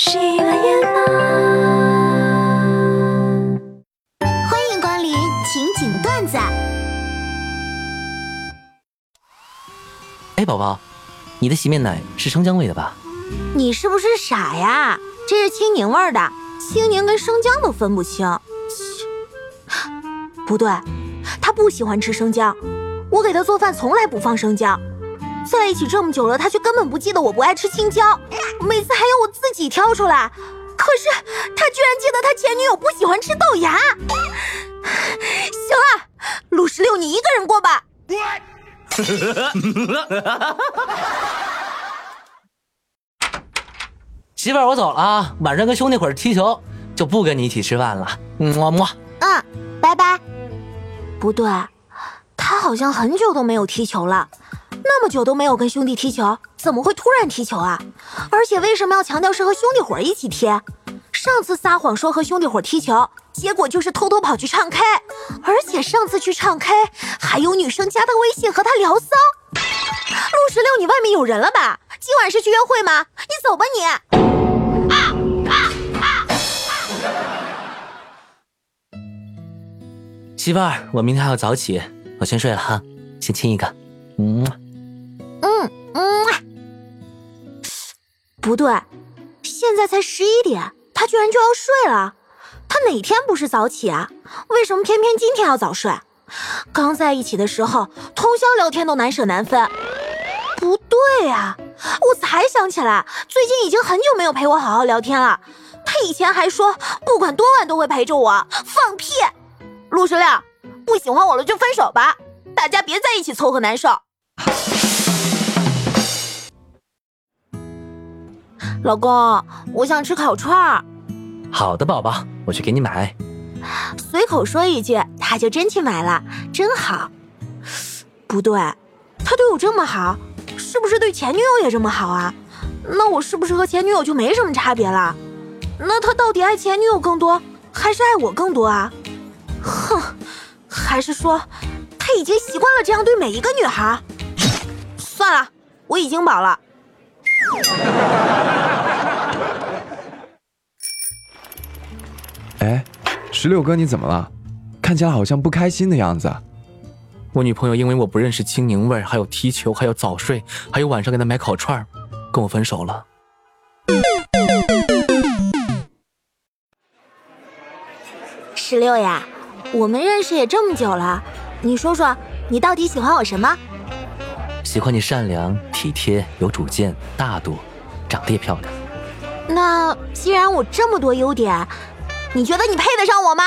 喜马拉欢迎光临情景段子。哎，宝宝，你的洗面奶是生姜味的吧？你是不是傻呀？这是青柠味的，青柠跟生姜都分不清。切，不对，他不喜欢吃生姜，我给他做饭从来不放生姜。在一起这么久了，他却根本不记得我不爱吃青椒，每次还要我自己挑出来。可是他居然记得他前女友不喜欢吃豆芽。行了，陆十六你一个人过吧。媳妇儿，我走了啊，晚上跟兄弟伙儿踢球，就不跟你一起吃饭了。么么。嗯，拜拜。不对，他好像很久都没有踢球了，那么久都没有跟兄弟踢球，怎么会突然踢球啊？而且为什么要强调是和兄弟伙一起踢？上次撒谎说和兄弟伙踢球，结果就是偷偷跑去唱 K，而且上次去唱 K 还有女生加他微信和他聊骚。陆十六，你外面有人了吧？今晚是去约会吗？你走吧你。媳妇儿，我明天还要早起，我先睡了哈，先亲一个。嗯，嗯，不对，现在才十一点，他居然就要睡了。他哪天不是早起啊？为什么偏偏今天要早睡？刚在一起的时候，通宵聊天都难舍难分。不对呀、我才想起来，最近已经很久没有陪我好好聊天了。他以前还说不管多晚都会陪着我，放屁！陆十六，不喜欢我了就分手吧，大家别在一起凑合难受。老公，我想吃烤串儿。好的，宝宝，我去给你买。随口说一句，他就真去买了，真好。不对，他对我这么好，是不是对前女友也这么好啊？那我是不是和前女友就没什么差别了？那他到底爱前女友更多，还是爱我更多啊？哼，还是说他已经习惯了这样对每一个女孩？算了，我已经饱了。哎，石榴哥，你怎么了？看起来好像不开心的样子。我女朋友因为我不认识青柠味，还有踢球，还有早睡，还有晚上给她买烤串，跟我分手了。十六呀，我们认识也这么久了，你说说，你到底喜欢我什么？喜欢你善良、体贴、有主见、大度，长得也漂亮。那既然我这么多优点，你觉得你配得上我吗？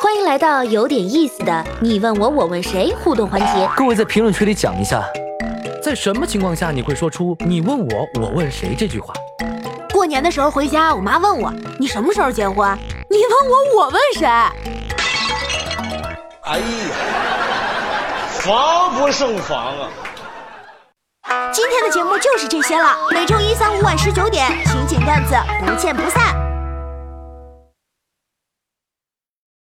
欢迎来到有点意思的你问我我问谁互动环节。各位在评论区里讲一下，在什么情况下你会说出“你问我，我问谁”这句话？过年的时候回家，我妈问我你什么时候结婚？你问我，我问谁？哎呀，防不胜防啊！今天的节目就是这些了，每周一、三、五晚十九点，情景段子不见不散。